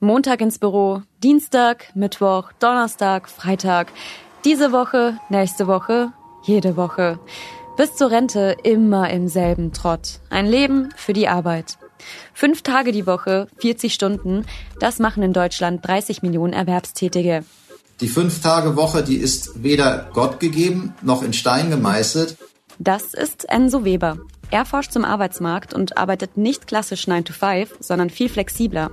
Montag ins Büro, Dienstag, Mittwoch, Donnerstag, Freitag. Diese Woche, nächste Woche, jede Woche. Bis zur Rente immer im selben Trott. Ein Leben für die Arbeit. Fünf Tage die Woche, 40 Stunden, das machen in Deutschland 30 Millionen Erwerbstätige. Die Fünf-Tage-Woche, die ist weder Gott gegeben noch in Stein gemeißelt. Das ist Enzo Weber. Er forscht zum Arbeitsmarkt und arbeitet nicht klassisch 9 to 5, sondern viel flexibler.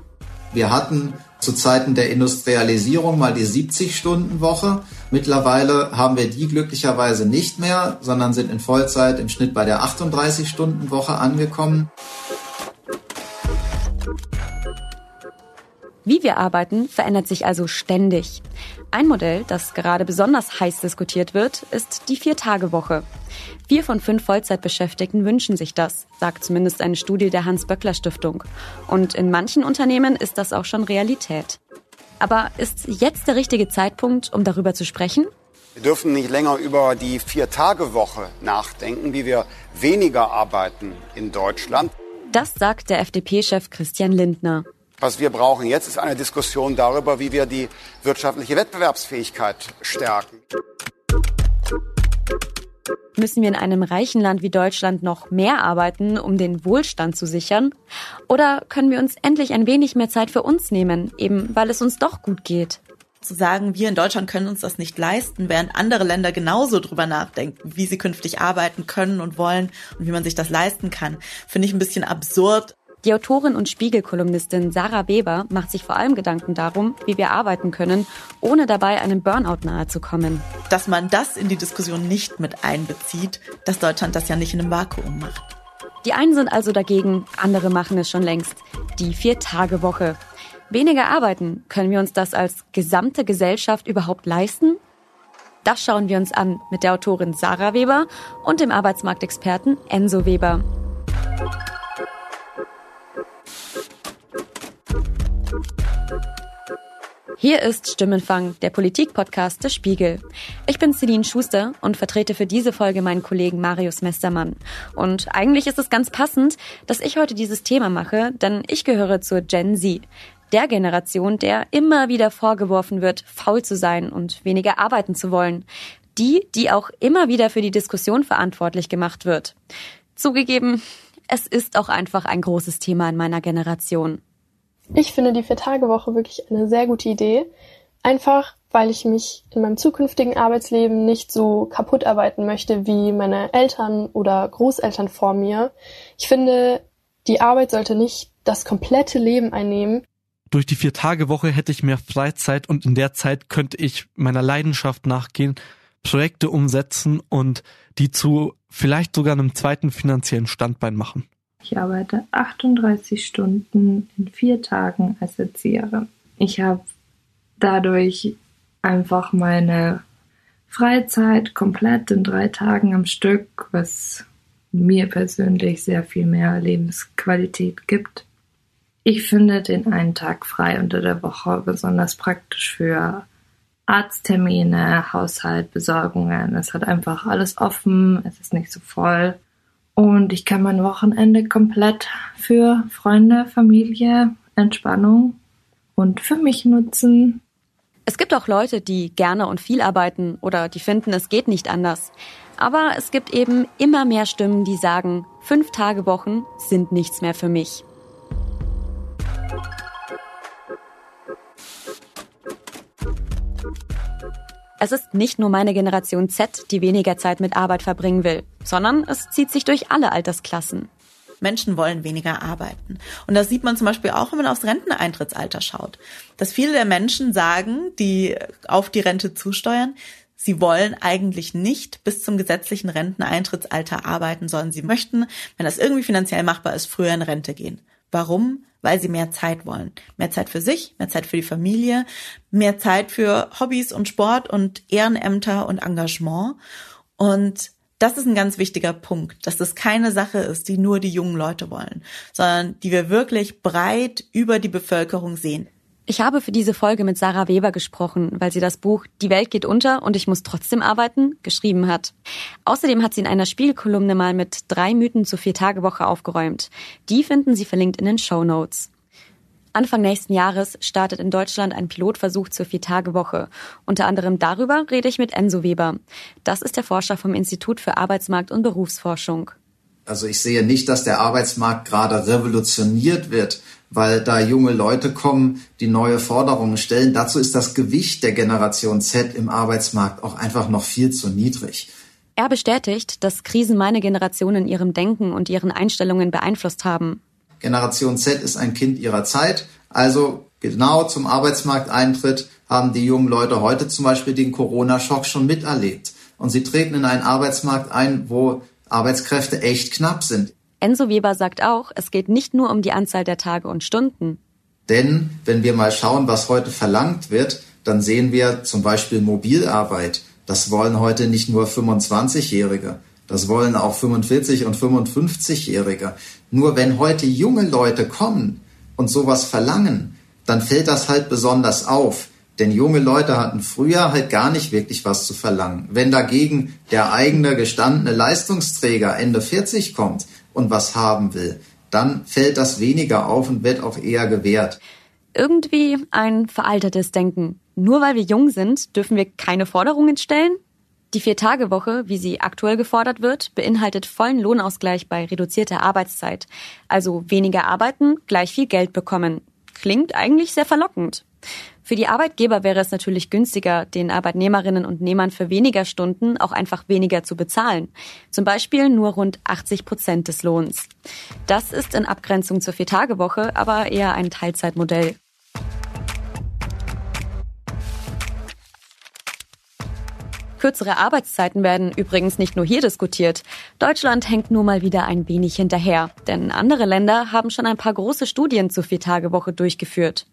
Wir hatten zu Zeiten der Industrialisierung mal die 70-Stunden-Woche. Mittlerweile haben wir die glücklicherweise nicht mehr, sondern sind in Vollzeit im Schnitt bei der 38-Stunden-Woche angekommen. Wie wir arbeiten, verändert sich also ständig. Ein Modell, das gerade besonders heiß diskutiert wird, ist die Vier-Tage-Woche. Vier von fünf Vollzeitbeschäftigten wünschen sich das, sagt zumindest eine Studie der Hans-Böckler-Stiftung. Und in manchen Unternehmen ist das auch schon Realität. Aber ist jetzt der richtige Zeitpunkt, um darüber zu sprechen? Wir dürfen nicht länger über die Vier-Tage-Woche nachdenken, wie wir weniger arbeiten in Deutschland. Das sagt der FDP-Chef Christian Lindner. Was wir brauchen jetzt ist eine Diskussion darüber, wie wir die wirtschaftliche Wettbewerbsfähigkeit stärken. Müssen wir in einem reichen Land wie Deutschland noch mehr arbeiten, um den Wohlstand zu sichern? Oder können wir uns endlich ein wenig mehr Zeit für uns nehmen, eben weil es uns doch gut geht? Zu sagen, wir in Deutschland können uns das nicht leisten, während andere Länder genauso drüber nachdenken, wie sie künftig arbeiten können und wollen und wie man sich das leisten kann, finde ich ein bisschen absurd. Die Autorin und Spiegelkolumnistin Sarah Weber macht sich vor allem Gedanken darum, wie wir arbeiten können, ohne dabei einem Burnout nahezukommen. Dass man das in die Diskussion nicht mit einbezieht, dass Deutschland das ja nicht in einem Vakuum macht. Die einen sind also dagegen, andere machen es schon längst. Die Vier-Tage-Woche. Weniger arbeiten, können wir uns das als gesamte Gesellschaft überhaupt leisten? Das schauen wir uns an mit der Autorin Sarah Weber und dem Arbeitsmarktexperten Enzo Weber. Hier ist Stimmenfang, der Politikpodcast des Spiegel. Ich bin Celine Schuster und vertrete für diese Folge meinen Kollegen Marius Mestermann. Und eigentlich ist es ganz passend, dass ich heute dieses Thema mache, denn ich gehöre zur Gen Z, der Generation, der immer wieder vorgeworfen wird, faul zu sein und weniger arbeiten zu wollen. Die, die auch immer wieder für die Diskussion verantwortlich gemacht wird. Zugegeben, es ist auch einfach ein großes Thema in meiner Generation. Ich finde die Vier-Tage-Woche wirklich eine sehr gute Idee. Einfach, weil ich mich in meinem zukünftigen Arbeitsleben nicht so kaputt arbeiten möchte wie meine Eltern oder Großeltern vor mir. Ich finde, die Arbeit sollte nicht das komplette Leben einnehmen. Durch die Vier-Tage-Woche hätte ich mehr Freizeit und in der Zeit könnte ich meiner Leidenschaft nachgehen, Projekte umsetzen und die zu vielleicht sogar einem zweiten finanziellen Standbein machen. Ich arbeite 38 Stunden in vier Tagen als Erzieherin. Ich habe dadurch einfach meine Freizeit komplett in drei Tagen am Stück, was mir persönlich sehr viel mehr Lebensqualität gibt. Ich finde den einen Tag frei unter der Woche besonders praktisch für Arzttermine, Haushalt, Besorgungen. Es hat einfach alles offen, es ist nicht so voll. Und ich kann mein Wochenende komplett für Freunde, Familie, Entspannung und für mich nutzen. Es gibt auch Leute, die gerne und viel arbeiten oder die finden, es geht nicht anders. Aber es gibt eben immer mehr Stimmen, die sagen, fünf Tage Wochen sind nichts mehr für mich. Es ist nicht nur meine Generation Z, die weniger Zeit mit Arbeit verbringen will, sondern es zieht sich durch alle Altersklassen. Menschen wollen weniger arbeiten. Und das sieht man zum Beispiel auch, wenn man aufs Renteneintrittsalter schaut. Dass viele der Menschen sagen, die auf die Rente zusteuern, sie wollen eigentlich nicht bis zum gesetzlichen Renteneintrittsalter arbeiten, sondern sie möchten, wenn das irgendwie finanziell machbar ist, früher in Rente gehen. Warum? Weil sie mehr Zeit wollen. Mehr Zeit für sich, mehr Zeit für die Familie, mehr Zeit für Hobbys und Sport und Ehrenämter und Engagement. Und das ist ein ganz wichtiger Punkt, dass das keine Sache ist, die nur die jungen Leute wollen, sondern die wir wirklich breit über die Bevölkerung sehen. Ich habe für diese Folge mit Sarah Weber gesprochen, weil sie das Buch Die Welt geht unter und ich muss trotzdem arbeiten geschrieben hat. Außerdem hat sie in einer Spielkolumne mal mit drei Mythen zur Viertagewoche aufgeräumt. Die finden Sie verlinkt in den Show Notes. Anfang nächsten Jahres startet in Deutschland ein Pilotversuch zur Viertagewoche. Unter anderem darüber rede ich mit Enzo Weber. Das ist der Forscher vom Institut für Arbeitsmarkt und Berufsforschung. Also ich sehe nicht, dass der Arbeitsmarkt gerade revolutioniert wird, weil da junge Leute kommen, die neue Forderungen stellen. Dazu ist das Gewicht der Generation Z im Arbeitsmarkt auch einfach noch viel zu niedrig. Er bestätigt, dass Krisen meine Generation in ihrem Denken und ihren Einstellungen beeinflusst haben. Generation Z ist ein Kind ihrer Zeit, also genau zum Arbeitsmarkteintritt haben die jungen Leute heute zum Beispiel den Corona-Schock schon miterlebt. Und sie treten in einen Arbeitsmarkt ein, wo Arbeitskräfte echt knapp sind. Enzo Weber sagt auch, es geht nicht nur um die Anzahl der Tage und Stunden. Denn wenn wir mal schauen, was heute verlangt wird, dann sehen wir zum Beispiel Mobilarbeit. Das wollen heute nicht nur 25-Jährige, das wollen auch 45 und 55-Jährige. Nur wenn heute junge Leute kommen und sowas verlangen, dann fällt das halt besonders auf. Denn junge Leute hatten früher halt gar nicht wirklich was zu verlangen. Wenn dagegen der eigene gestandene Leistungsträger Ende 40 kommt, und was haben will, dann fällt das weniger auf und wird auch eher gewährt. Irgendwie ein veraltertes Denken. Nur weil wir jung sind, dürfen wir keine Forderungen stellen? Die Vier-Tage-Woche, wie sie aktuell gefordert wird, beinhaltet vollen Lohnausgleich bei reduzierter Arbeitszeit. Also weniger arbeiten, gleich viel Geld bekommen. Klingt eigentlich sehr verlockend. Für die Arbeitgeber wäre es natürlich günstiger, den Arbeitnehmerinnen und Nehmern für weniger Stunden auch einfach weniger zu bezahlen. Zum Beispiel nur rund 80 Prozent des Lohns. Das ist in Abgrenzung zur Viertagewoche aber eher ein Teilzeitmodell. Kürzere Arbeitszeiten werden übrigens nicht nur hier diskutiert. Deutschland hängt nur mal wieder ein wenig hinterher, denn andere Länder haben schon ein paar große Studien zur Viertagewoche durchgeführt.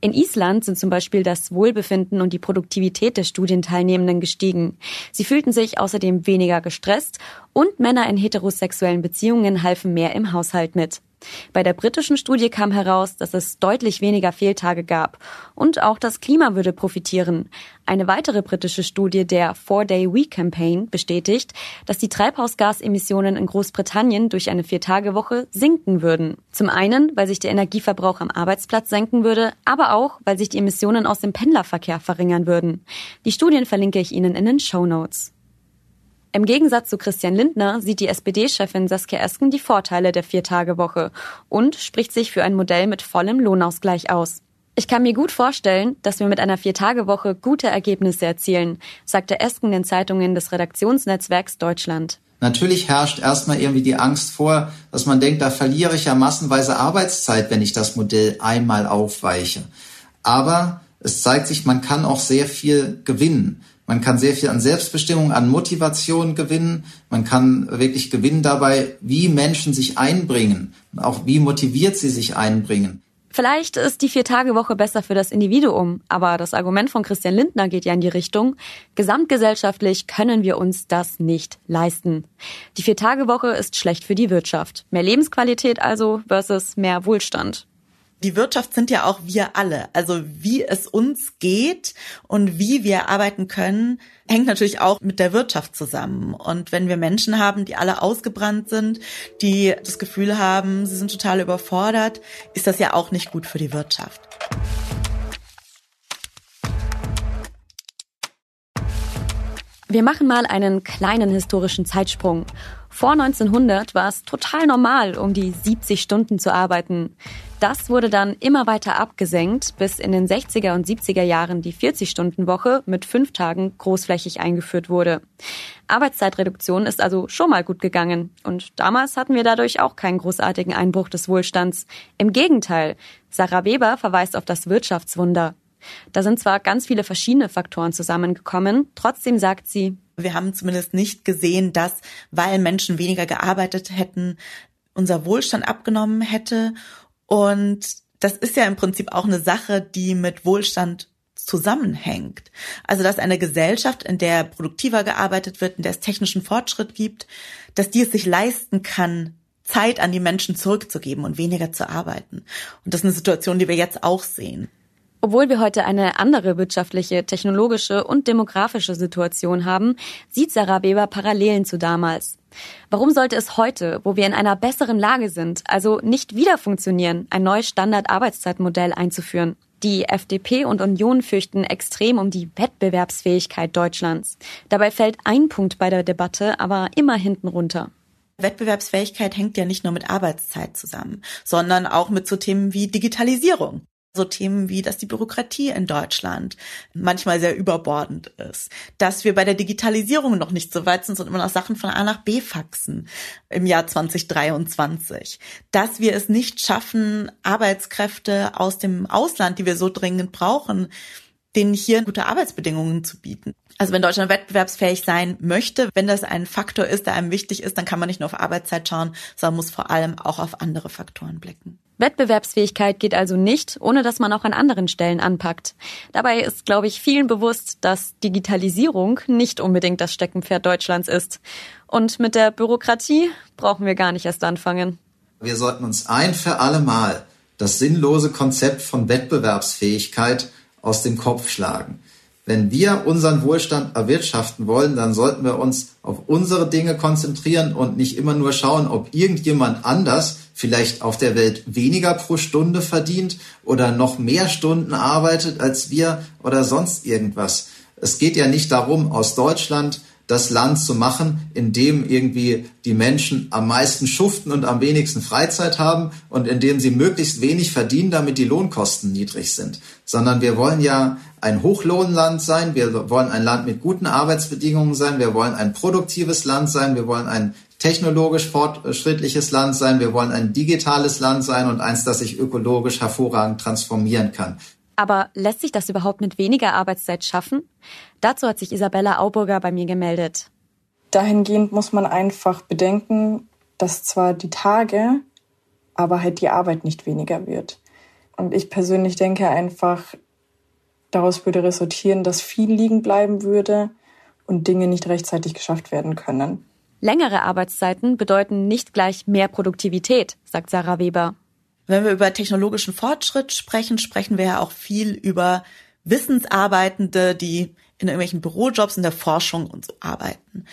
In Island sind zum Beispiel das Wohlbefinden und die Produktivität der Studienteilnehmenden gestiegen. Sie fühlten sich außerdem weniger gestresst und Männer in heterosexuellen Beziehungen halfen mehr im Haushalt mit. Bei der britischen Studie kam heraus, dass es deutlich weniger Fehltage gab und auch das Klima würde profitieren. Eine weitere britische Studie der Four-Day-Week Campaign bestätigt, dass die Treibhausgasemissionen in Großbritannien durch eine Viertagewoche sinken würden. Zum einen, weil sich der Energieverbrauch am Arbeitsplatz senken würde, aber auch, weil sich die Emissionen aus dem Pendlerverkehr verringern würden. Die Studien verlinke ich Ihnen in den Show Notes. Im Gegensatz zu Christian Lindner sieht die SPD-Chefin Saskia Esken die Vorteile der Viertagewoche und spricht sich für ein Modell mit vollem Lohnausgleich aus. Ich kann mir gut vorstellen, dass wir mit einer Viertagewoche gute Ergebnisse erzielen, sagte Esken den Zeitungen des Redaktionsnetzwerks Deutschland. Natürlich herrscht erstmal irgendwie die Angst vor, dass man denkt, da verliere ich ja massenweise Arbeitszeit, wenn ich das Modell einmal aufweiche. Aber es zeigt sich, man kann auch sehr viel gewinnen. Man kann sehr viel an Selbstbestimmung, an Motivation gewinnen. Man kann wirklich gewinnen dabei, wie Menschen sich einbringen, auch wie motiviert sie sich einbringen. Vielleicht ist die Vier-Tage-Woche besser für das Individuum, aber das Argument von Christian Lindner geht ja in die Richtung, gesamtgesellschaftlich können wir uns das nicht leisten. Die Vier-Tage-Woche ist schlecht für die Wirtschaft. Mehr Lebensqualität also versus mehr Wohlstand die Wirtschaft sind ja auch wir alle. Also wie es uns geht und wie wir arbeiten können, hängt natürlich auch mit der Wirtschaft zusammen. Und wenn wir Menschen haben, die alle ausgebrannt sind, die das Gefühl haben, sie sind total überfordert, ist das ja auch nicht gut für die Wirtschaft. Wir machen mal einen kleinen historischen Zeitsprung. Vor 1900 war es total normal, um die 70 Stunden zu arbeiten. Das wurde dann immer weiter abgesenkt, bis in den 60er und 70er Jahren die 40-Stunden-Woche mit fünf Tagen großflächig eingeführt wurde. Arbeitszeitreduktion ist also schon mal gut gegangen. Und damals hatten wir dadurch auch keinen großartigen Einbruch des Wohlstands. Im Gegenteil, Sarah Weber verweist auf das Wirtschaftswunder. Da sind zwar ganz viele verschiedene Faktoren zusammengekommen, trotzdem sagt sie, wir haben zumindest nicht gesehen, dass, weil Menschen weniger gearbeitet hätten, unser Wohlstand abgenommen hätte. Und das ist ja im Prinzip auch eine Sache, die mit Wohlstand zusammenhängt. Also dass eine Gesellschaft, in der produktiver gearbeitet wird, in der es technischen Fortschritt gibt, dass die es sich leisten kann, Zeit an die Menschen zurückzugeben und weniger zu arbeiten. Und das ist eine Situation, die wir jetzt auch sehen. Obwohl wir heute eine andere wirtschaftliche, technologische und demografische Situation haben, sieht Sarah Weber Parallelen zu damals. Warum sollte es heute, wo wir in einer besseren Lage sind, also nicht wieder funktionieren, ein neues Standard-Arbeitszeitmodell einzuführen? Die FDP und Union fürchten extrem um die Wettbewerbsfähigkeit Deutschlands. Dabei fällt ein Punkt bei der Debatte aber immer hinten runter. Wettbewerbsfähigkeit hängt ja nicht nur mit Arbeitszeit zusammen, sondern auch mit so Themen wie Digitalisierung. So Themen wie, dass die Bürokratie in Deutschland manchmal sehr überbordend ist, dass wir bei der Digitalisierung noch nicht so weit sind und immer noch Sachen von A nach B faxen im Jahr 2023, dass wir es nicht schaffen, Arbeitskräfte aus dem Ausland, die wir so dringend brauchen, denen hier gute Arbeitsbedingungen zu bieten. Also wenn Deutschland wettbewerbsfähig sein möchte, wenn das ein Faktor ist, der einem wichtig ist, dann kann man nicht nur auf Arbeitszeit schauen, sondern muss vor allem auch auf andere Faktoren blicken. Wettbewerbsfähigkeit geht also nicht, ohne dass man auch an anderen Stellen anpackt. Dabei ist, glaube ich, vielen bewusst, dass Digitalisierung nicht unbedingt das Steckenpferd Deutschlands ist. Und mit der Bürokratie brauchen wir gar nicht erst anfangen. Wir sollten uns ein für alle Mal das sinnlose Konzept von Wettbewerbsfähigkeit aus dem Kopf schlagen. Wenn wir unseren Wohlstand erwirtschaften wollen, dann sollten wir uns auf unsere Dinge konzentrieren und nicht immer nur schauen, ob irgendjemand anders vielleicht auf der Welt weniger pro Stunde verdient oder noch mehr Stunden arbeitet als wir oder sonst irgendwas. Es geht ja nicht darum, aus Deutschland das Land zu machen, in dem irgendwie die Menschen am meisten schuften und am wenigsten Freizeit haben und in dem sie möglichst wenig verdienen, damit die Lohnkosten niedrig sind. Sondern wir wollen ja ein Hochlohnland sein, wir wollen ein Land mit guten Arbeitsbedingungen sein, wir wollen ein produktives Land sein, wir wollen ein technologisch fortschrittliches Land sein, wir wollen ein digitales Land sein und eins, das sich ökologisch hervorragend transformieren kann. Aber lässt sich das überhaupt mit weniger Arbeitszeit schaffen? Dazu hat sich Isabella Auburger bei mir gemeldet. Dahingehend muss man einfach bedenken, dass zwar die Tage, aber halt die Arbeit nicht weniger wird. Und ich persönlich denke einfach, daraus würde resultieren, dass viel liegen bleiben würde und Dinge nicht rechtzeitig geschafft werden können. Längere Arbeitszeiten bedeuten nicht gleich mehr Produktivität, sagt Sarah Weber. Wenn wir über technologischen Fortschritt sprechen, sprechen wir ja auch viel über Wissensarbeitende, die in irgendwelchen Bürojobs in der Forschung und so arbeiten.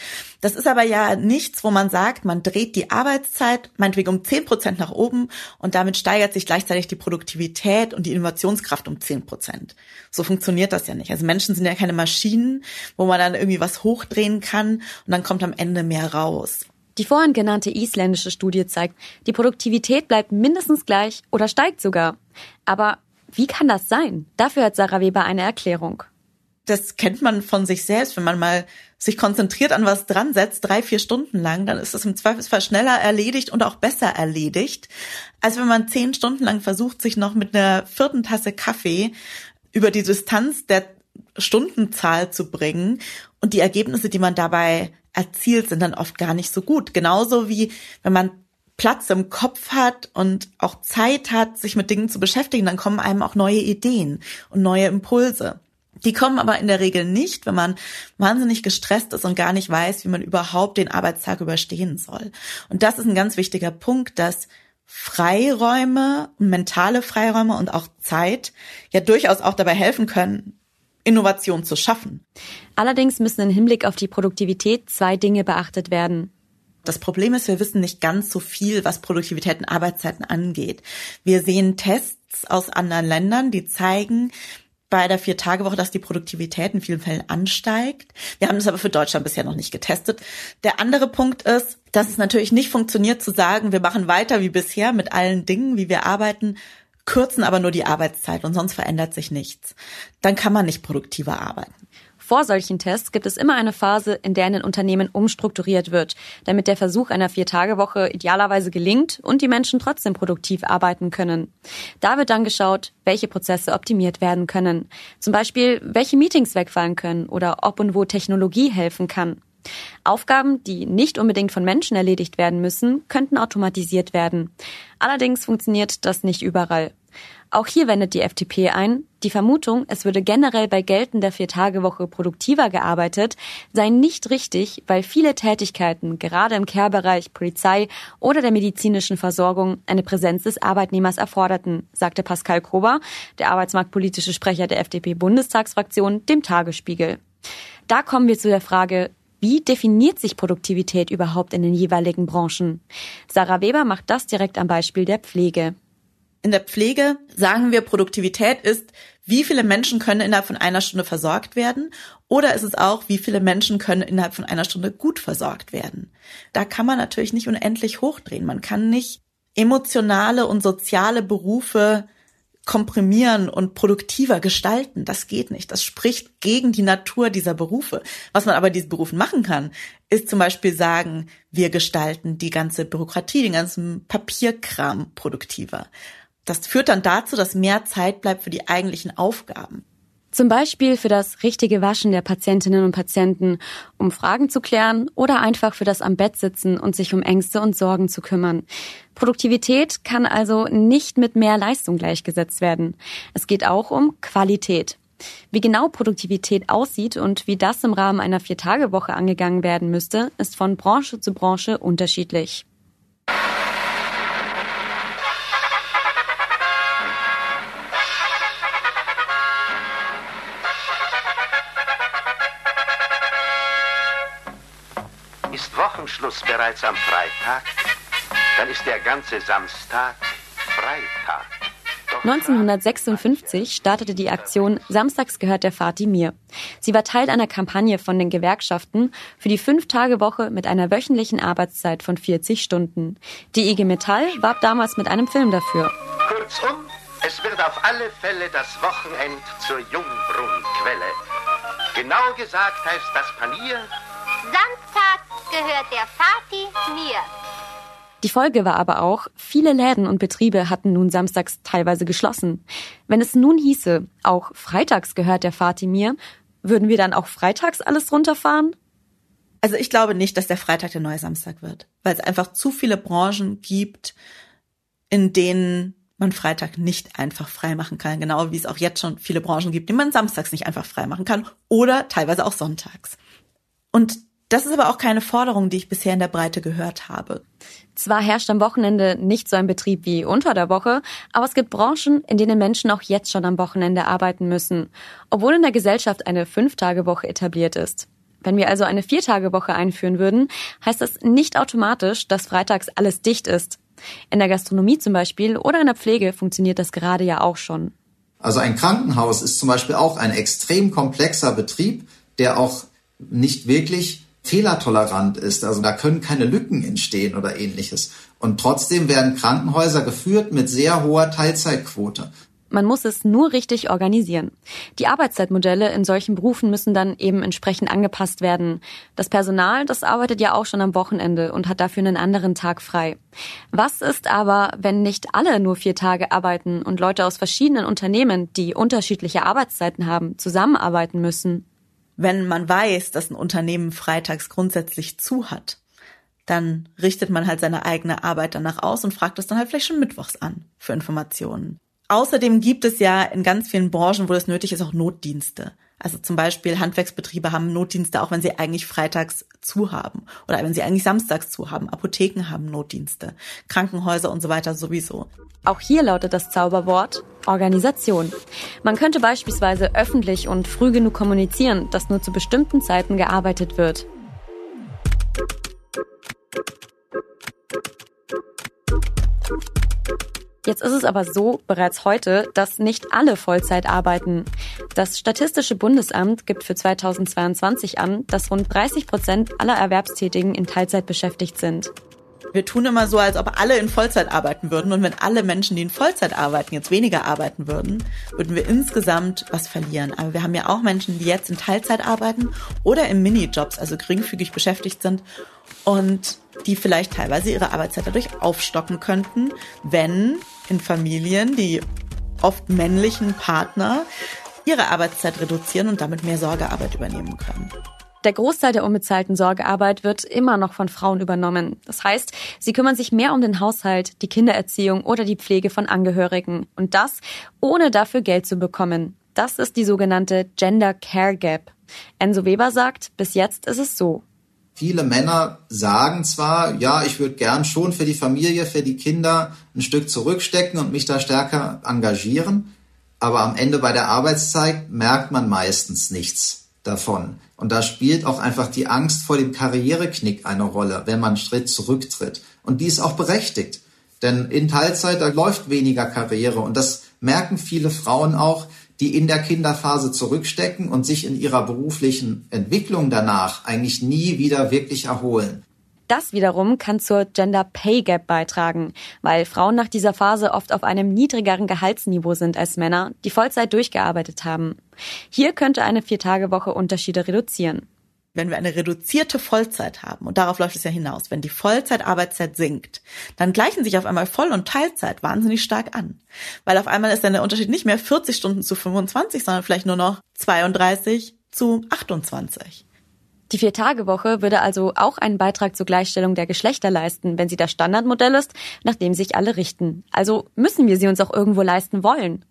Das ist aber ja nichts, wo man sagt, man dreht die Arbeitszeit meinetwegen um zehn Prozent nach oben und damit steigert sich gleichzeitig die Produktivität und die Innovationskraft um zehn Prozent. So funktioniert das ja nicht. Also Menschen sind ja keine Maschinen, wo man dann irgendwie was hochdrehen kann und dann kommt am Ende mehr raus. Die vorhin genannte isländische Studie zeigt, die Produktivität bleibt mindestens gleich oder steigt sogar. Aber wie kann das sein? Dafür hat Sarah Weber eine Erklärung. Das kennt man von sich selbst, wenn man mal sich konzentriert an was dran setzt, drei, vier Stunden lang, dann ist es im Zweifelsfall schneller erledigt und auch besser erledigt, als wenn man zehn Stunden lang versucht, sich noch mit einer vierten Tasse Kaffee über die Distanz der Stundenzahl zu bringen und die Ergebnisse, die man dabei erzielt, sind dann oft gar nicht so gut. Genauso wie wenn man Platz im Kopf hat und auch Zeit hat, sich mit Dingen zu beschäftigen, dann kommen einem auch neue Ideen und neue Impulse. Die kommen aber in der Regel nicht, wenn man wahnsinnig gestresst ist und gar nicht weiß, wie man überhaupt den Arbeitstag überstehen soll. Und das ist ein ganz wichtiger Punkt, dass Freiräume, mentale Freiräume und auch Zeit ja durchaus auch dabei helfen können, Innovation zu schaffen. Allerdings müssen im Hinblick auf die Produktivität zwei Dinge beachtet werden. Das Problem ist, wir wissen nicht ganz so viel, was Produktivität und Arbeitszeiten angeht. Wir sehen Tests aus anderen Ländern, die zeigen, bei der Vier-Tage-Woche, dass die Produktivität in vielen Fällen ansteigt. Wir haben das aber für Deutschland bisher noch nicht getestet. Der andere Punkt ist, dass es natürlich nicht funktioniert zu sagen, wir machen weiter wie bisher mit allen Dingen, wie wir arbeiten, kürzen aber nur die Arbeitszeit und sonst verändert sich nichts. Dann kann man nicht produktiver arbeiten. Vor solchen Tests gibt es immer eine Phase, in der in den Unternehmen umstrukturiert wird, damit der Versuch einer Vier-Tage-Woche idealerweise gelingt und die Menschen trotzdem produktiv arbeiten können. Da wird dann geschaut, welche Prozesse optimiert werden können. Zum Beispiel, welche Meetings wegfallen können oder ob und wo Technologie helfen kann. Aufgaben, die nicht unbedingt von Menschen erledigt werden müssen, könnten automatisiert werden. Allerdings funktioniert das nicht überall. Auch hier wendet die FDP ein, die Vermutung, es würde generell bei geltender Viertagewoche produktiver gearbeitet, sei nicht richtig, weil viele Tätigkeiten, gerade im Care-Bereich, Polizei oder der medizinischen Versorgung, eine Präsenz des Arbeitnehmers erforderten, sagte Pascal Kober, der arbeitsmarktpolitische Sprecher der FDP-Bundestagsfraktion, dem Tagesspiegel. Da kommen wir zu der Frage, Wie definiert sich Produktivität überhaupt in den jeweiligen Branchen? Sarah Weber macht das direkt am Beispiel der Pflege. In der Pflege sagen wir, Produktivität ist, wie viele Menschen können innerhalb von einer Stunde versorgt werden oder ist es auch, wie viele Menschen können innerhalb von einer Stunde gut versorgt werden. Da kann man natürlich nicht unendlich hochdrehen. Man kann nicht emotionale und soziale Berufe komprimieren und produktiver gestalten. Das geht nicht. Das spricht gegen die Natur dieser Berufe. Was man aber diesen Berufen machen kann, ist zum Beispiel sagen, wir gestalten die ganze Bürokratie, den ganzen Papierkram produktiver. Das führt dann dazu, dass mehr Zeit bleibt für die eigentlichen Aufgaben. Zum Beispiel für das richtige Waschen der Patientinnen und Patienten, um Fragen zu klären oder einfach für das am Bett sitzen und sich um Ängste und Sorgen zu kümmern. Produktivität kann also nicht mit mehr Leistung gleichgesetzt werden. Es geht auch um Qualität. Wie genau Produktivität aussieht und wie das im Rahmen einer Viertagewoche angegangen werden müsste, ist von Branche zu Branche unterschiedlich. 1956 startete die Aktion Samstags gehört der Vati mir. Sie war Teil einer Kampagne von den Gewerkschaften für die Fünf-Tage-Woche mit einer wöchentlichen Arbeitszeit von 40 Stunden. Die IG Metall warb damals mit einem Film dafür. Kurzum, es wird auf alle Fälle das Wochenend zur Jungbrunnquelle. Genau gesagt heißt das Panier. Samstag gehört der Vati mir. Die Folge war aber auch, viele Läden und Betriebe hatten nun samstags teilweise geschlossen. Wenn es nun hieße, auch freitags gehört der Vati mir, würden wir dann auch freitags alles runterfahren? Also ich glaube nicht, dass der Freitag der neue Samstag wird, weil es einfach zu viele Branchen gibt, in denen man Freitag nicht einfach frei machen kann, genau wie es auch jetzt schon viele Branchen gibt, die man samstags nicht einfach frei machen kann oder teilweise auch sonntags. Und das ist aber auch keine Forderung, die ich bisher in der Breite gehört habe. Zwar herrscht am Wochenende nicht so ein Betrieb wie unter der Woche, aber es gibt Branchen, in denen Menschen auch jetzt schon am Wochenende arbeiten müssen, obwohl in der Gesellschaft eine Fünf-Tage-Woche etabliert ist. Wenn wir also eine Vier-Tage-Woche einführen würden, heißt das nicht automatisch, dass freitags alles dicht ist. In der Gastronomie zum Beispiel oder in der Pflege funktioniert das gerade ja auch schon. Also ein Krankenhaus ist zum Beispiel auch ein extrem komplexer Betrieb, der auch nicht wirklich fehlertolerant ist. Also da können keine Lücken entstehen oder ähnliches. Und trotzdem werden Krankenhäuser geführt mit sehr hoher Teilzeitquote. Man muss es nur richtig organisieren. Die Arbeitszeitmodelle in solchen Berufen müssen dann eben entsprechend angepasst werden. Das Personal, das arbeitet ja auch schon am Wochenende und hat dafür einen anderen Tag frei. Was ist aber, wenn nicht alle nur vier Tage arbeiten und Leute aus verschiedenen Unternehmen, die unterschiedliche Arbeitszeiten haben, zusammenarbeiten müssen? Wenn man weiß, dass ein Unternehmen freitags grundsätzlich zu hat, dann richtet man halt seine eigene Arbeit danach aus und fragt es dann halt vielleicht schon mittwochs an für Informationen. Außerdem gibt es ja in ganz vielen Branchen, wo das nötig ist, auch Notdienste. Also zum Beispiel Handwerksbetriebe haben Notdienste, auch wenn sie eigentlich freitags zu haben oder wenn sie eigentlich samstags zu haben. Apotheken haben Notdienste, Krankenhäuser und so weiter sowieso. Auch hier lautet das Zauberwort Organisation. Man könnte beispielsweise öffentlich und früh genug kommunizieren, dass nur zu bestimmten Zeiten gearbeitet wird. Jetzt ist es aber so bereits heute, dass nicht alle Vollzeit arbeiten. Das Statistische Bundesamt gibt für 2022 an, dass rund 30 Prozent aller Erwerbstätigen in Teilzeit beschäftigt sind. Wir tun immer so, als ob alle in Vollzeit arbeiten würden. Und wenn alle Menschen, die in Vollzeit arbeiten, jetzt weniger arbeiten würden, würden wir insgesamt was verlieren. Aber wir haben ja auch Menschen, die jetzt in Teilzeit arbeiten oder in Minijobs, also geringfügig beschäftigt sind und die vielleicht teilweise ihre Arbeitszeit dadurch aufstocken könnten, wenn in Familien die oft männlichen Partner ihre Arbeitszeit reduzieren und damit mehr Sorgearbeit übernehmen können. Der Großteil der unbezahlten Sorgearbeit wird immer noch von Frauen übernommen. Das heißt, sie kümmern sich mehr um den Haushalt, die Kindererziehung oder die Pflege von Angehörigen. Und das, ohne dafür Geld zu bekommen. Das ist die sogenannte Gender Care Gap. Enzo Weber sagt, bis jetzt ist es so. Viele Männer sagen zwar, ja, ich würde gern schon für die Familie, für die Kinder ein Stück zurückstecken und mich da stärker engagieren, aber am Ende bei der Arbeitszeit merkt man meistens nichts. Davon. Und da spielt auch einfach die Angst vor dem Karriereknick eine Rolle, wenn man einen Schritt zurücktritt. Und die ist auch berechtigt. Denn in Teilzeit, da läuft weniger Karriere. Und das merken viele Frauen auch, die in der Kinderphase zurückstecken und sich in ihrer beruflichen Entwicklung danach eigentlich nie wieder wirklich erholen. Das wiederum kann zur Gender Pay Gap beitragen, weil Frauen nach dieser Phase oft auf einem niedrigeren Gehaltsniveau sind als Männer, die Vollzeit durchgearbeitet haben. Hier könnte eine Viertagewoche Unterschiede reduzieren. Wenn wir eine reduzierte Vollzeit haben, und darauf läuft es ja hinaus, wenn die Vollzeitarbeitszeit sinkt, dann gleichen sich auf einmal Voll- und Teilzeit wahnsinnig stark an. Weil auf einmal ist dann der Unterschied nicht mehr 40 Stunden zu 25, sondern vielleicht nur noch 32 zu 28. Die Vier-Tage-Woche würde also auch einen Beitrag zur Gleichstellung der Geschlechter leisten, wenn sie das Standardmodell ist, nach dem sich alle richten. Also müssen wir sie uns auch irgendwo leisten wollen.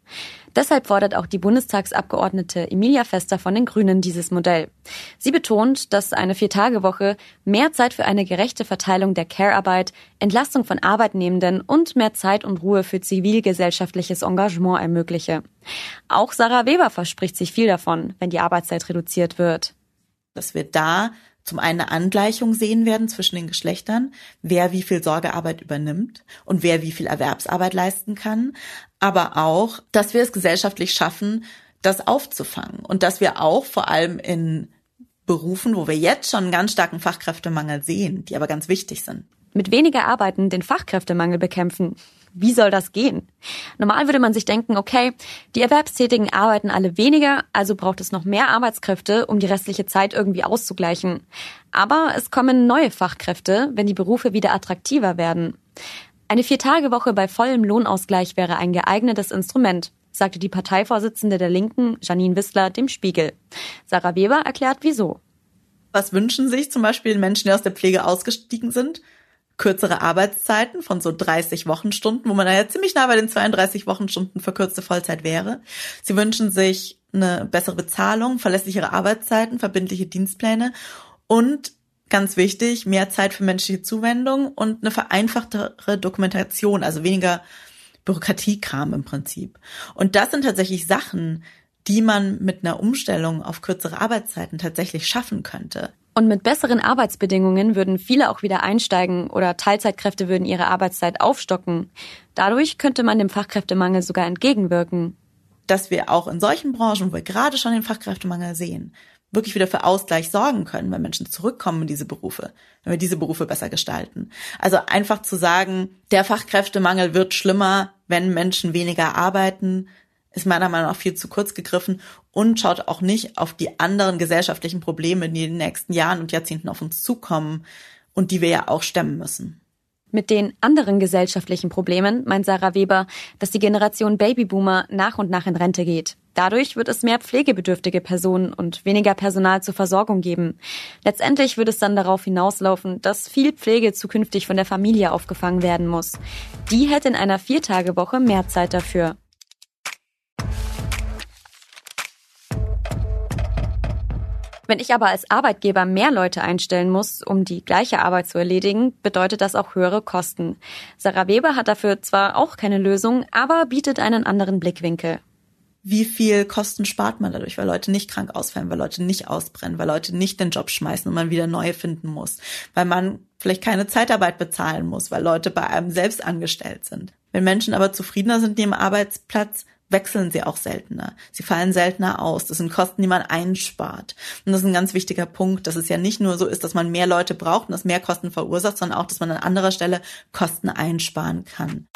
Deshalb fordert auch die Bundestagsabgeordnete Emilia Fester von den Grünen dieses Modell. Sie betont, dass eine Vier-Tage-Woche mehr Zeit für eine gerechte Verteilung der Care-Arbeit, Entlastung von Arbeitnehmenden und mehr Zeit und Ruhe für zivilgesellschaftliches Engagement ermögliche. Auch Sarah Weber verspricht sich viel davon, wenn die Arbeitszeit reduziert wird dass wir da zum einen eine Angleichung sehen werden zwischen den Geschlechtern, wer wie viel Sorgearbeit übernimmt und wer wie viel Erwerbsarbeit leisten kann, aber auch, dass wir es gesellschaftlich schaffen, das aufzufangen und dass wir auch vor allem in Berufen, wo wir jetzt schon einen ganz starken Fachkräftemangel sehen, die aber ganz wichtig sind. Mit weniger Arbeiten den Fachkräftemangel bekämpfen. Wie soll das gehen? Normal würde man sich denken, okay, die Erwerbstätigen arbeiten alle weniger, also braucht es noch mehr Arbeitskräfte, um die restliche Zeit irgendwie auszugleichen. Aber es kommen neue Fachkräfte, wenn die Berufe wieder attraktiver werden. Eine Viertagewoche bei vollem Lohnausgleich wäre ein geeignetes Instrument, sagte die Parteivorsitzende der Linken, Janine Wissler, dem Spiegel. Sarah Weber erklärt wieso. Was wünschen sich zum Beispiel Menschen, die aus der Pflege ausgestiegen sind? Kürzere Arbeitszeiten von so 30 Wochenstunden, wo man da ja ziemlich nah bei den 32 Wochenstunden verkürzte Vollzeit wäre. Sie wünschen sich eine bessere Bezahlung, verlässlichere Arbeitszeiten, verbindliche Dienstpläne und ganz wichtig, mehr Zeit für menschliche Zuwendung und eine vereinfachtere Dokumentation, also weniger Bürokratiekram im Prinzip. Und das sind tatsächlich Sachen, die man mit einer Umstellung auf kürzere Arbeitszeiten tatsächlich schaffen könnte. Und mit besseren Arbeitsbedingungen würden viele auch wieder einsteigen oder Teilzeitkräfte würden ihre Arbeitszeit aufstocken. Dadurch könnte man dem Fachkräftemangel sogar entgegenwirken. Dass wir auch in solchen Branchen, wo wir gerade schon den Fachkräftemangel sehen, wirklich wieder für Ausgleich sorgen können, wenn Menschen zurückkommen in diese Berufe, wenn wir diese Berufe besser gestalten. Also einfach zu sagen, der Fachkräftemangel wird schlimmer, wenn Menschen weniger arbeiten, ist meiner Meinung nach viel zu kurz gegriffen und schaut auch nicht auf die anderen gesellschaftlichen Probleme, die in den nächsten Jahren und Jahrzehnten auf uns zukommen und die wir ja auch stemmen müssen. Mit den anderen gesellschaftlichen Problemen meint Sarah Weber, dass die Generation Babyboomer nach und nach in Rente geht. Dadurch wird es mehr pflegebedürftige Personen und weniger Personal zur Versorgung geben. Letztendlich wird es dann darauf hinauslaufen, dass viel Pflege zukünftig von der Familie aufgefangen werden muss. Die hätte in einer Viertagewoche mehr Zeit dafür. Wenn ich aber als Arbeitgeber mehr Leute einstellen muss, um die gleiche Arbeit zu erledigen, bedeutet das auch höhere Kosten. Sarah Weber hat dafür zwar auch keine Lösung, aber bietet einen anderen Blickwinkel. Wie viel Kosten spart man dadurch, weil Leute nicht krank ausfallen, weil Leute nicht ausbrennen, weil Leute nicht den Job schmeißen und man wieder neue finden muss, weil man vielleicht keine Zeitarbeit bezahlen muss, weil Leute bei einem selbst angestellt sind. Wenn Menschen aber zufriedener sind in ihrem Arbeitsplatz, wechseln sie auch seltener. Sie fallen seltener aus. Das sind Kosten, die man einspart. Und das ist ein ganz wichtiger Punkt, dass es ja nicht nur so ist, dass man mehr Leute braucht und das mehr Kosten verursacht, sondern auch, dass man an anderer Stelle Kosten einsparen kann.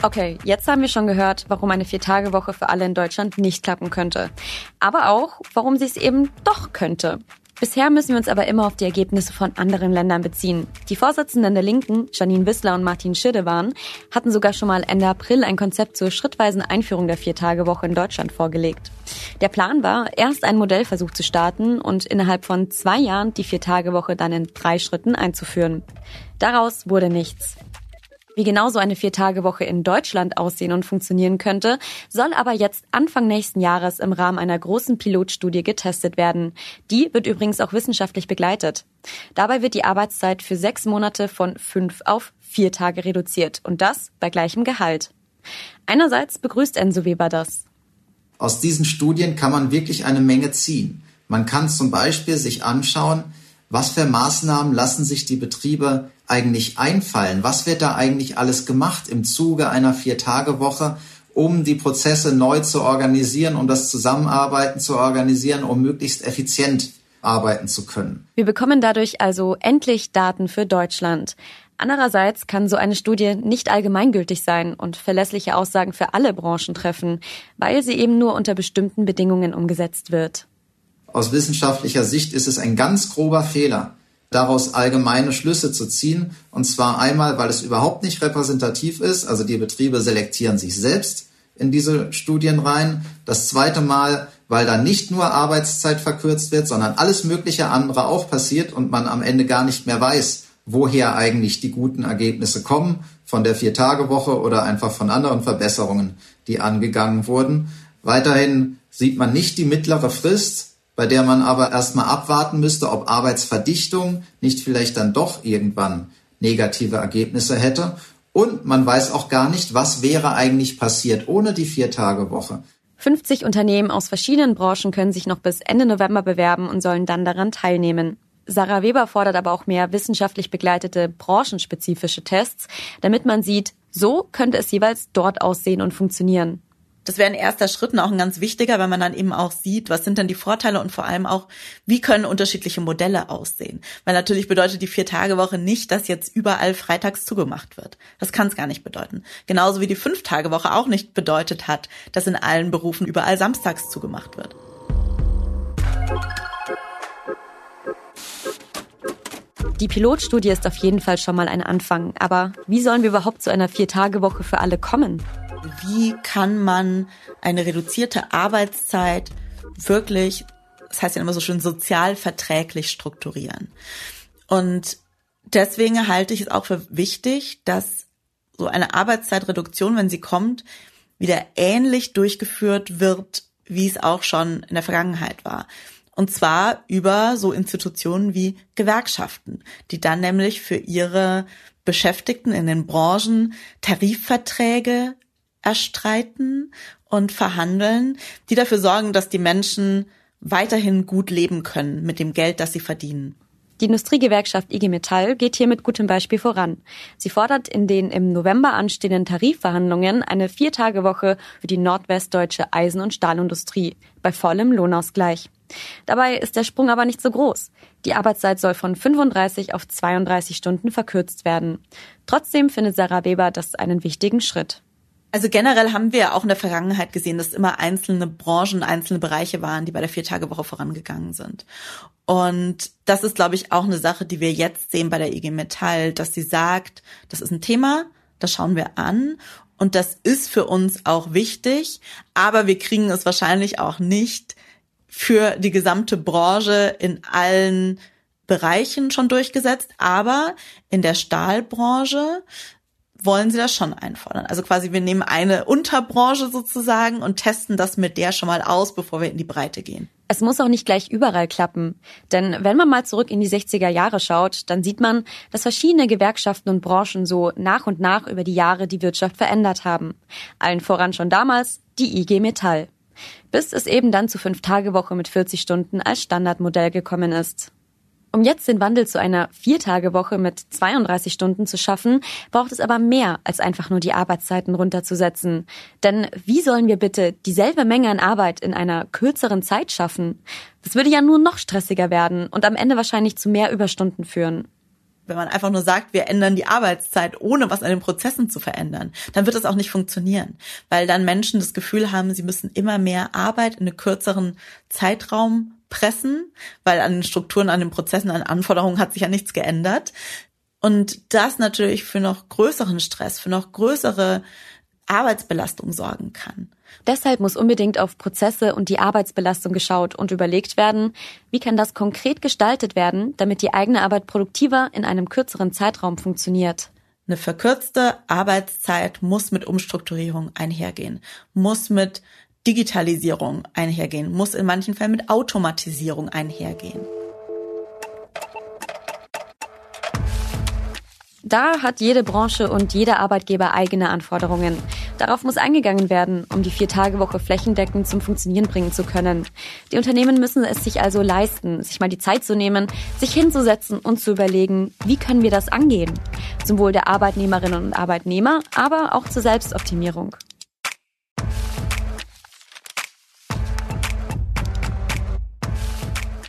Okay, jetzt haben wir schon gehört, warum eine Viertagewoche für alle in Deutschland nicht klappen könnte. Aber auch, warum sie es eben doch könnte. Bisher müssen wir uns aber immer auf die Ergebnisse von anderen Ländern beziehen. Die Vorsitzenden der Linken, Janine Wissler und Martin Schirdewan, hatten sogar schon mal Ende April ein Konzept zur schrittweisen Einführung der Viertagewoche in Deutschland vorgelegt. Der Plan war, erst einen Modellversuch zu starten und innerhalb von zwei Jahren die Viertagewoche dann in drei Schritten einzuführen. Daraus wurde nichts. Wie genau so eine Viertagewoche in Deutschland aussehen und funktionieren könnte, soll aber jetzt Anfang nächsten Jahres im Rahmen einer großen Pilotstudie getestet werden. Die wird übrigens auch wissenschaftlich begleitet. Dabei wird die Arbeitszeit für sechs Monate von fünf auf vier Tage reduziert und das bei gleichem Gehalt. Einerseits begrüßt Enzo Weber das. Aus diesen Studien kann man wirklich eine Menge ziehen. Man kann zum Beispiel sich anschauen, was für Maßnahmen lassen sich die Betriebe eigentlich einfallen? Was wird da eigentlich alles gemacht im Zuge einer Vier-Tage-Woche, um die Prozesse neu zu organisieren, um das Zusammenarbeiten zu organisieren, um möglichst effizient arbeiten zu können? Wir bekommen dadurch also endlich Daten für Deutschland. Andererseits kann so eine Studie nicht allgemeingültig sein und verlässliche Aussagen für alle Branchen treffen, weil sie eben nur unter bestimmten Bedingungen umgesetzt wird. Aus wissenschaftlicher Sicht ist es ein ganz grober Fehler, daraus allgemeine Schlüsse zu ziehen. Und zwar einmal, weil es überhaupt nicht repräsentativ ist. Also die Betriebe selektieren sich selbst in diese Studien rein. Das zweite Mal, weil da nicht nur Arbeitszeit verkürzt wird, sondern alles mögliche andere auch passiert und man am Ende gar nicht mehr weiß, woher eigentlich die guten Ergebnisse kommen, von der Vier-Tage-Woche oder einfach von anderen Verbesserungen, die angegangen wurden. Weiterhin sieht man nicht die mittlere Frist, bei der man aber erstmal abwarten müsste, ob Arbeitsverdichtung nicht vielleicht dann doch irgendwann negative Ergebnisse hätte. Und man weiß auch gar nicht, was wäre eigentlich passiert ohne die Vier-Tage-Woche. 50 Unternehmen aus verschiedenen Branchen können sich noch bis Ende November bewerben und sollen dann daran teilnehmen. Sarah Weber fordert aber auch mehr wissenschaftlich begleitete branchenspezifische Tests, damit man sieht, so könnte es jeweils dort aussehen und funktionieren. Das wäre ein erster Schritt und auch ein ganz wichtiger, weil man dann eben auch sieht, was sind denn die Vorteile und vor allem auch, wie können unterschiedliche Modelle aussehen. Weil natürlich bedeutet die Vier-Tage-Woche nicht, dass jetzt überall freitags zugemacht wird. Das kann es gar nicht bedeuten. Genauso wie die Fünf-Tage-Woche auch nicht bedeutet hat, dass in allen Berufen überall samstags zugemacht wird. Die Pilotstudie ist auf jeden Fall schon mal ein Anfang. Aber wie sollen wir überhaupt zu einer Vier-Tage-Woche für alle kommen? wie kann man eine reduzierte Arbeitszeit wirklich, das heißt ja immer so schön, sozial verträglich strukturieren. Und deswegen halte ich es auch für wichtig, dass so eine Arbeitszeitreduktion, wenn sie kommt, wieder ähnlich durchgeführt wird, wie es auch schon in der Vergangenheit war. Und zwar über so Institutionen wie Gewerkschaften, die dann nämlich für ihre Beschäftigten in den Branchen Tarifverträge erstreiten und verhandeln, die dafür sorgen, dass die Menschen weiterhin gut leben können mit dem Geld, das sie verdienen. Die Industriegewerkschaft IG Metall geht hier mit gutem Beispiel voran. Sie fordert in den im November anstehenden Tarifverhandlungen eine Viertagewoche für die nordwestdeutsche Eisen- und Stahlindustrie bei vollem Lohnausgleich. Dabei ist der Sprung aber nicht so groß. Die Arbeitszeit soll von 35 auf 32 Stunden verkürzt werden. Trotzdem findet Sarah Weber das einen wichtigen Schritt. Also generell haben wir auch in der Vergangenheit gesehen, dass immer einzelne Branchen, einzelne Bereiche waren, die bei der Viertagewoche vorangegangen sind. Und das ist, glaube ich, auch eine Sache, die wir jetzt sehen bei der IG Metall, dass sie sagt, das ist ein Thema, das schauen wir an und das ist für uns auch wichtig, aber wir kriegen es wahrscheinlich auch nicht für die gesamte Branche in allen Bereichen schon durchgesetzt, aber in der Stahlbranche wollen sie das schon einfordern. Also quasi, wir nehmen eine Unterbranche sozusagen und testen das mit der schon mal aus, bevor wir in die Breite gehen. Es muss auch nicht gleich überall klappen. Denn wenn man mal zurück in die 60er Jahre schaut, dann sieht man, dass verschiedene Gewerkschaften und Branchen so nach und nach über die Jahre die Wirtschaft verändert haben. Allen voran schon damals die IG Metall. Bis es eben dann zu Fünf-Tage-Woche mit 40 Stunden als Standardmodell gekommen ist. Um jetzt den Wandel zu einer Viertagewoche mit 32 Stunden zu schaffen, braucht es aber mehr als einfach nur die Arbeitszeiten runterzusetzen. Denn wie sollen wir bitte dieselbe Menge an Arbeit in einer kürzeren Zeit schaffen? Das würde ja nur noch stressiger werden und am Ende wahrscheinlich zu mehr Überstunden führen. Wenn man einfach nur sagt, wir ändern die Arbeitszeit, ohne was an den Prozessen zu verändern, dann wird das auch nicht funktionieren. Weil dann Menschen das Gefühl haben, sie müssen immer mehr Arbeit in einem kürzeren Zeitraum pressen, weil an den Strukturen, an den Prozessen, an Anforderungen hat sich ja nichts geändert. Und das natürlich für noch größeren Stress, für noch größere Arbeitsbelastung sorgen kann. Deshalb muss unbedingt auf Prozesse und die Arbeitsbelastung geschaut und überlegt werden, wie kann das konkret gestaltet werden, damit die eigene Arbeit produktiver in einem kürzeren Zeitraum funktioniert. Eine verkürzte Arbeitszeit muss mit Umstrukturierung einhergehen, muss mit Digitalisierung einhergehen, muss in manchen Fällen mit Automatisierung einhergehen. Da hat jede Branche und jeder Arbeitgeber eigene Anforderungen. Darauf muss eingegangen werden, um die Vier-Tage-Woche flächendeckend zum Funktionieren bringen zu können. Die Unternehmen müssen es sich also leisten, sich mal die Zeit zu nehmen, sich hinzusetzen und zu überlegen, wie können wir das angehen? Zum Wohl der Arbeitnehmerinnen und Arbeitnehmer, aber auch zur Selbstoptimierung.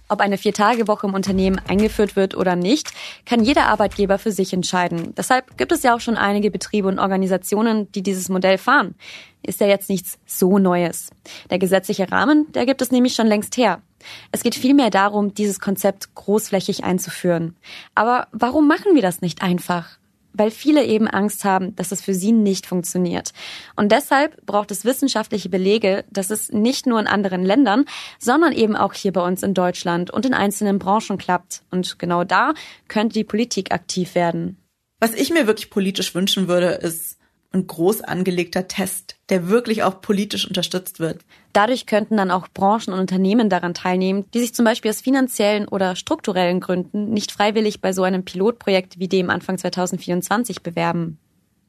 Ob eine Vier-Tage-Woche im Unternehmen eingeführt wird oder nicht, kann jeder Arbeitgeber für sich entscheiden. Deshalb gibt es ja auch schon einige Betriebe und Organisationen, die dieses Modell fahren. Ist ja jetzt nichts so Neues. Der gesetzliche Rahmen, der gibt es nämlich schon längst her. Es geht vielmehr darum, dieses Konzept großflächig einzuführen. Aber warum machen wir das nicht einfach? Weil viele eben Angst haben, dass es für sie nicht funktioniert. Und deshalb braucht es wissenschaftliche Belege, dass es nicht nur in anderen Ländern, sondern eben auch hier bei uns in Deutschland und in einzelnen Branchen klappt. Und genau da könnte die Politik aktiv werden. Was ich mir wirklich politisch wünschen würde, ist ein groß angelegter Test, der wirklich auch politisch unterstützt wird. Dadurch könnten dann auch Branchen und Unternehmen daran teilnehmen, die sich zum Beispiel aus finanziellen oder strukturellen Gründen nicht freiwillig bei so einem Pilotprojekt wie dem Anfang 2024 bewerben.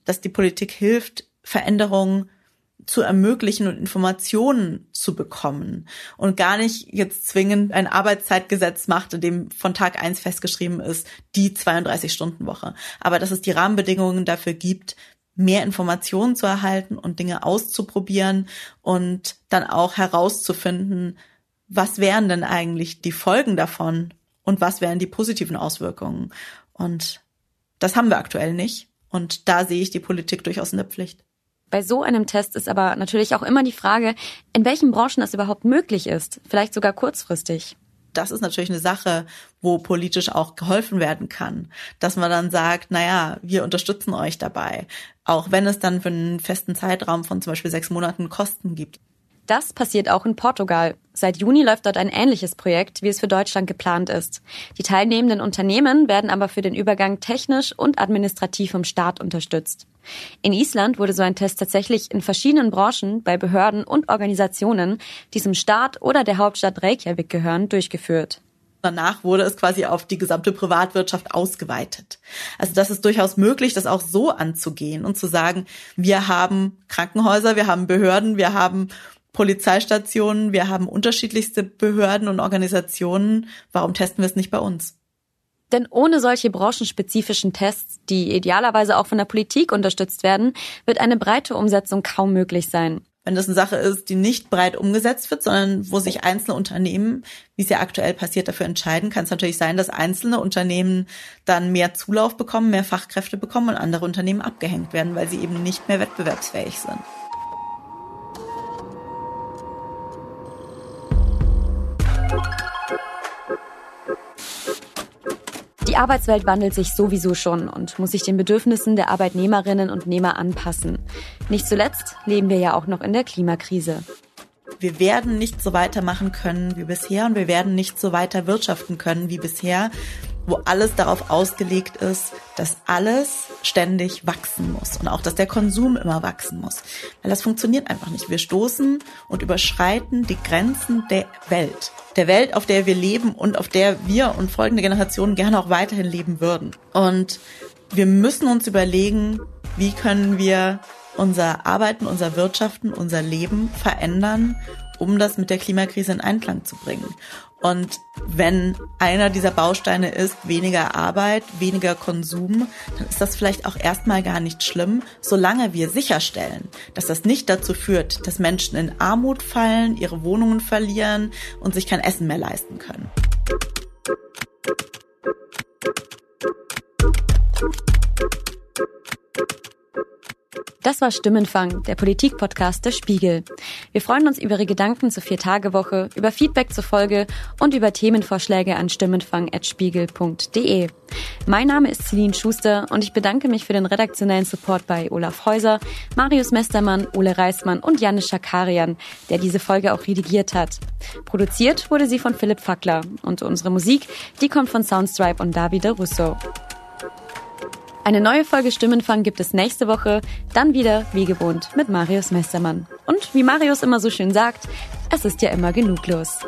Dass die Politik hilft, Veränderungen zu ermöglichen und Informationen zu bekommen und gar nicht jetzt zwingend ein Arbeitszeitgesetz macht, in dem von Tag eins festgeschrieben ist, die 32-Stunden-Woche. Aber dass es die Rahmenbedingungen dafür gibt, mehr Informationen zu erhalten und Dinge auszuprobieren und dann auch herauszufinden, was wären denn eigentlich die Folgen davon und was wären die positiven Auswirkungen. Und das haben wir aktuell nicht. Und da sehe ich die Politik durchaus in der Pflicht. Bei so einem Test ist aber natürlich auch immer die Frage, in welchen Branchen das überhaupt möglich ist, vielleicht sogar kurzfristig das ist natürlich eine Sache, wo politisch auch geholfen werden kann, dass man dann sagt, naja, wir unterstützen euch dabei, auch wenn es dann für einen festen Zeitraum von zum Beispiel sechs Monaten Kosten gibt. Das passiert auch in Portugal. Seit Juni läuft dort ein ähnliches Projekt, wie es für Deutschland geplant ist. Die teilnehmenden Unternehmen werden aber für den Übergang technisch und administrativ vom Staat unterstützt. In Island wurde so ein Test tatsächlich in verschiedenen Branchen bei Behörden und Organisationen, die zum Staat oder der Hauptstadt Reykjavik gehören, durchgeführt. Danach wurde es quasi auf die gesamte Privatwirtschaft ausgeweitet. Also das ist durchaus möglich, das auch so anzugehen und zu sagen, wir haben Krankenhäuser, wir haben Behörden, wir haben Polizeistationen, wir haben unterschiedlichste Behörden und Organisationen. Warum testen wir es nicht bei uns? Denn ohne solche branchenspezifischen Tests, die idealerweise auch von der Politik unterstützt werden, wird eine breite Umsetzung kaum möglich sein. Wenn das eine Sache ist, die nicht breit umgesetzt wird, sondern wo sich einzelne Unternehmen, wie es ja aktuell passiert, dafür entscheiden, kann es natürlich sein, dass einzelne Unternehmen dann mehr Zulauf bekommen, mehr Fachkräfte bekommen und andere Unternehmen abgehängt werden, weil sie eben nicht mehr wettbewerbsfähig sind. Arbeitswelt wandelt sich sowieso schon und muss sich den Bedürfnissen der Arbeitnehmerinnen und Nehmer anpassen. Nicht zuletzt leben wir ja auch noch in der Klimakrise. Wir werden nicht so weitermachen können wie bisher und wir werden nicht so weiter wirtschaften können wie bisher, wo alles darauf ausgelegt ist, dass alles ständig wachsen muss und auch, dass der Konsum immer wachsen muss. Weil das funktioniert einfach nicht. Wir stoßen und überschreiten die Grenzen der Welt der Welt, auf der wir leben und auf der wir und folgende Generationen gerne auch weiterhin leben würden. Und wir müssen uns überlegen, wie können wir unser Arbeiten, unser Wirtschaften, unser Leben verändern, um das mit der Klimakrise in Einklang zu bringen. Und wenn einer dieser Bausteine ist weniger Arbeit, weniger Konsum, dann ist das vielleicht auch erstmal gar nicht schlimm, solange wir sicherstellen, dass das nicht dazu führt, dass Menschen in Armut fallen, ihre Wohnungen verlieren und sich kein Essen mehr leisten können. Das war Stimmenfang, der Politikpodcast der Spiegel. Wir freuen uns über Ihre Gedanken zur Viertagewoche, über Feedback zur Folge und über Themenvorschläge an stimmenfang.spiegel.de. Mein Name ist Celine Schuster und ich bedanke mich für den redaktionellen Support bei Olaf Häuser, Marius Mestermann, Ole Reismann und Janis Schakarian, der diese Folge auch redigiert hat. Produziert wurde sie von Philipp Fackler und unsere Musik, die kommt von Soundstripe und Davide Russo. Eine neue Folge Stimmenfang gibt es nächste Woche, dann wieder wie gewohnt mit Marius Mestermann. Und wie Marius immer so schön sagt, es ist ja immer genug los.